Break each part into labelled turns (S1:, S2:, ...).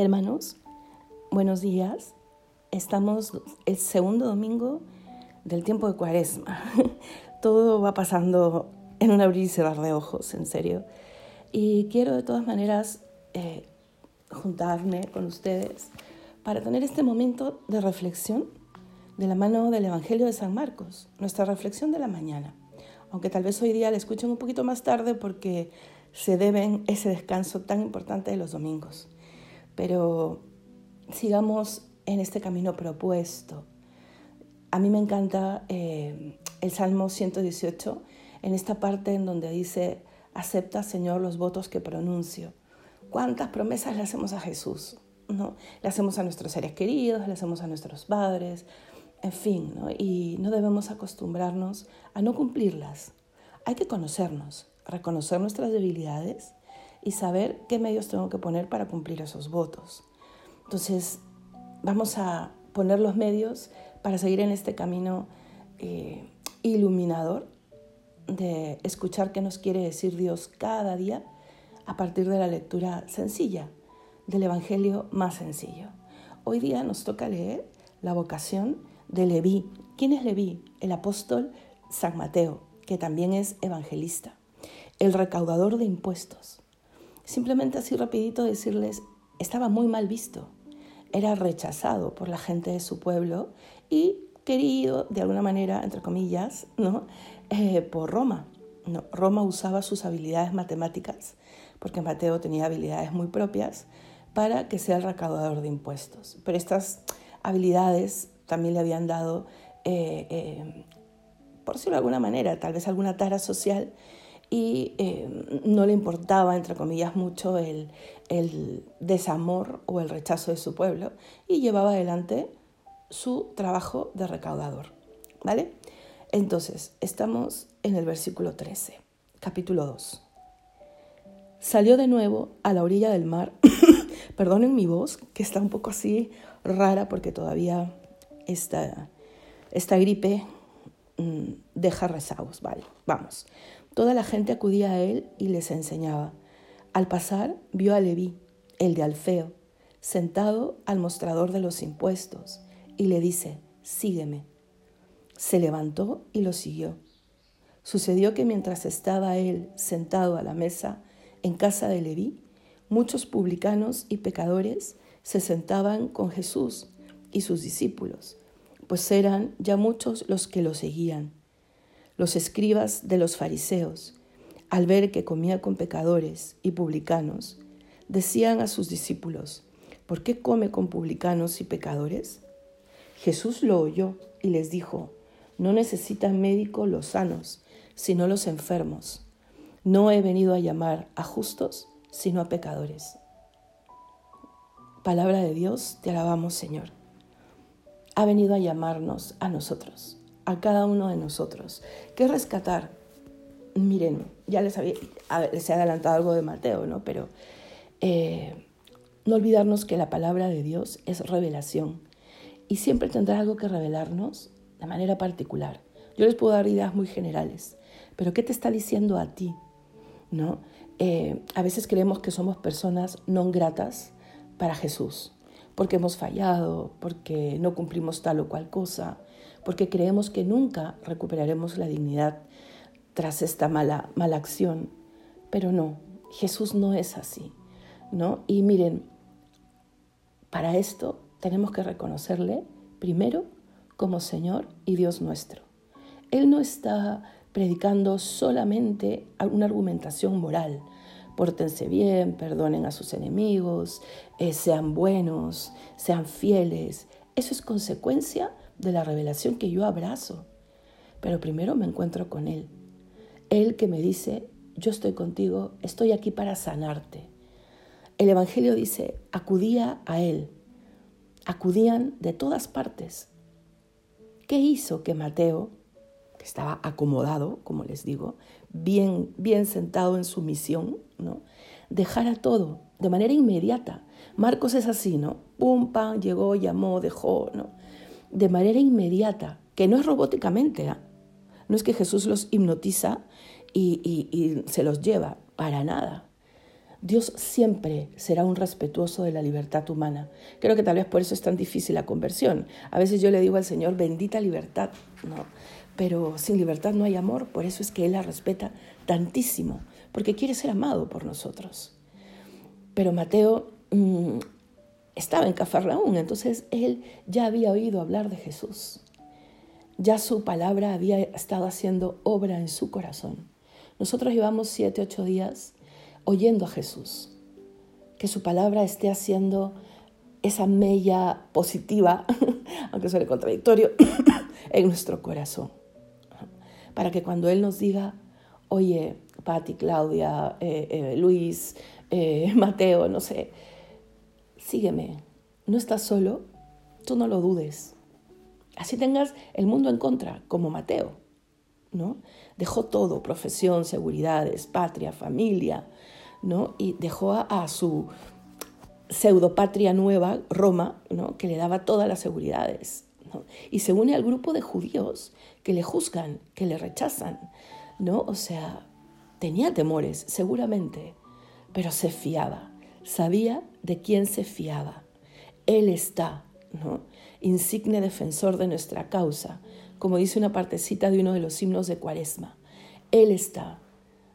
S1: Hermanos, buenos días. Estamos el segundo domingo del tiempo de cuaresma. Todo va pasando en un abrir y cerrar de ojos, en serio. Y quiero de todas maneras eh, juntarme con ustedes para tener este momento de reflexión de la mano del Evangelio de San Marcos, nuestra reflexión de la mañana. Aunque tal vez hoy día la escuchen un poquito más tarde porque se deben ese descanso tan importante de los domingos pero sigamos en este camino propuesto. A mí me encanta eh, el Salmo 118, en esta parte en donde dice, acepta Señor los votos que pronuncio. ¿Cuántas promesas le hacemos a Jesús? ¿no? Le hacemos a nuestros seres queridos, le hacemos a nuestros padres, en fin, ¿no? y no debemos acostumbrarnos a no cumplirlas. Hay que conocernos, reconocer nuestras debilidades y saber qué medios tengo que poner para cumplir esos votos. Entonces, vamos a poner los medios para seguir en este camino eh, iluminador de escuchar qué nos quiere decir Dios cada día a partir de la lectura sencilla del Evangelio más sencillo. Hoy día nos toca leer la vocación de Leví. ¿Quién es Leví? El apóstol San Mateo, que también es evangelista, el recaudador de impuestos. Simplemente así rapidito decirles, estaba muy mal visto, era rechazado por la gente de su pueblo y querido de alguna manera, entre comillas, ¿no? Eh, por Roma. No, Roma usaba sus habilidades matemáticas, porque Mateo tenía habilidades muy propias, para que sea el recaudador de impuestos. Pero estas habilidades también le habían dado, eh, eh, por decirlo de alguna manera, tal vez alguna tara social y eh, no le importaba, entre comillas, mucho el, el, desamor o el rechazo de su pueblo y llevaba adelante su trabajo de recaudador. ¿Vale? Entonces, estamos en el versículo 13, capítulo 2. Salió de nuevo a la orilla del mar. Perdonen mi voz, que está un poco así rara porque todavía esta, esta gripe mm, deja rezagos. Vale, vamos. Toda la gente acudía a él y les enseñaba. Al pasar vio a Leví, el de Alfeo, sentado al mostrador de los impuestos, y le dice, sígueme. Se levantó y lo siguió. Sucedió que mientras estaba él sentado a la mesa en casa de Leví, muchos publicanos y pecadores se sentaban con Jesús y sus discípulos, pues eran ya muchos los que lo seguían. Los escribas de los fariseos, al ver que comía con pecadores y publicanos, decían a sus discípulos, ¿por qué come con publicanos y pecadores? Jesús lo oyó y les dijo, no necesitan médico los sanos, sino los enfermos. No he venido a llamar a justos, sino a pecadores. Palabra de Dios, te alabamos Señor. Ha venido a llamarnos a nosotros a cada uno de nosotros. ¿Qué rescatar? Miren, ya les, había, les he adelantado algo de Mateo, ¿no? Pero eh, no olvidarnos que la palabra de Dios es revelación y siempre tendrá algo que revelarnos de manera particular. Yo les puedo dar ideas muy generales, pero ¿qué te está diciendo a ti? ¿No? Eh, a veces creemos que somos personas no gratas para Jesús, porque hemos fallado, porque no cumplimos tal o cual cosa, porque creemos que nunca recuperaremos la dignidad tras esta mala, mala acción. Pero no, Jesús no es así, ¿no? Y miren, para esto tenemos que reconocerle primero como Señor y Dios nuestro. Él no está predicando solamente una argumentación moral. Pórtense bien, perdonen a sus enemigos, eh, sean buenos, sean fieles. Eso es consecuencia de la revelación que yo abrazo. Pero primero me encuentro con Él. Él que me dice, yo estoy contigo, estoy aquí para sanarte. El Evangelio dice, acudía a Él. Acudían de todas partes. ¿Qué hizo que Mateo, que estaba acomodado, como les digo, bien, bien sentado en su misión, ¿no? dejara todo de manera inmediata? Marcos es así, ¿no? Pum, pam, llegó, llamó, dejó, ¿no? De manera inmediata, que no es robóticamente. ¿ah? No es que Jesús los hipnotiza y, se los lleva, para nada. Dios siempre será un respetuoso de la libertad humana. Creo que tal vez por eso es tan difícil la conversión. A veces yo le digo al Señor, bendita libertad, ¿no? Pero sin libertad no hay amor, por eso es que Él la respeta tantísimo, porque quiere ser amado por nosotros. Pero Mateo mm, estaba en Cafarnaún, entonces él ya había oído hablar de Jesús. Ya su palabra había estado haciendo obra en su corazón. Nosotros llevamos siete, ocho días oyendo a Jesús. Que su palabra esté haciendo esa mella positiva, aunque suene contradictorio, en nuestro corazón. Para que cuando Él nos diga, oye, Patti, Claudia, eh, eh, Luis, eh, Mateo, no sé, sígueme, no estás solo, tú no lo dudes. Así tengas el mundo en contra, como Mateo, ¿no? Dejó todo, profesión, seguridades, patria, familia, ¿no? Y dejó a, su pseudopatria nueva, Roma, ¿no? que le daba todas las seguridades. Y se une al grupo de judíos que le juzgan, que le rechazan. ¿no? O sea, tenía temores, seguramente, pero se fiaba, sabía de quién se fiaba. Él está, ¿no? insigne defensor de nuestra causa, como dice una partecita de uno de los himnos de Cuaresma. Él está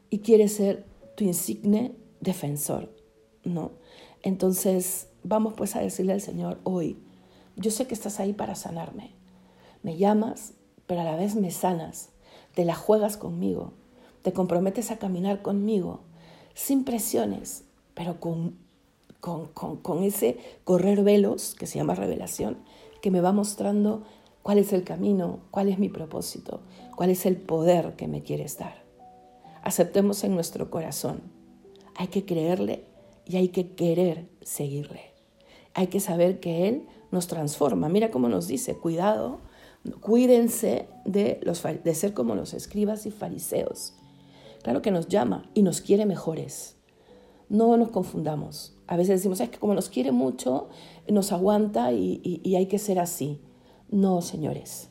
S1: y quiere ser tu insigne defensor, ¿no? Entonces, vamos pues a decirle al Señor hoy, yo sé que estás ahí para sanarme. Me llamas, pero a la vez me sanas. Te la juegas conmigo. Te comprometes a caminar conmigo, sin presiones, pero con, con, con ese correr velos que se llama revelación, que me va mostrando cuál es el camino, cuál es mi propósito, cuál es el poder que me quieres dar. Aceptemos en nuestro corazón hay que creerle y hay que querer seguirle. Hay que saber que Él nos transforma. Mira cómo nos dice, cuidado, cuídense de, los, de ser como los escribas y fariseos. Claro que nos llama y nos quiere mejores. No nos confundamos. A veces decimos, es que como nos quiere mucho, nos aguanta y, y hay que ser así. No, señores.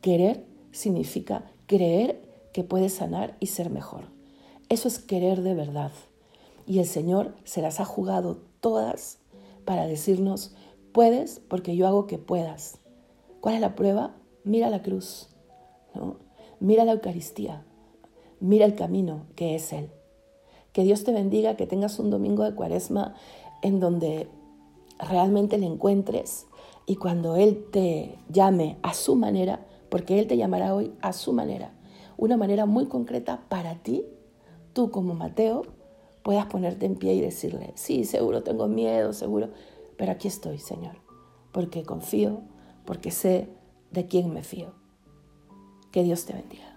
S1: Querer significa creer que puede sanar y ser mejor. Eso es querer de verdad. Y el Señor se las ha jugado todas para decirnos, puedes porque yo hago que puedas. ¿Cuál es la prueba? Mira la cruz, mira la Eucaristía, mira el camino que es Él. Que Dios te bendiga, que tengas un domingo de cuaresma en donde realmente le encuentres y cuando Él te llame a su manera, porque Él te llamará hoy a su manera, una manera muy concreta para ti, tú como Mateo, puedas ponerte en pie y decirle, sí, seguro tengo miedo, seguro, pero aquí estoy, Señor, porque confío, porque sé de quién me fío. Que Dios te bendiga.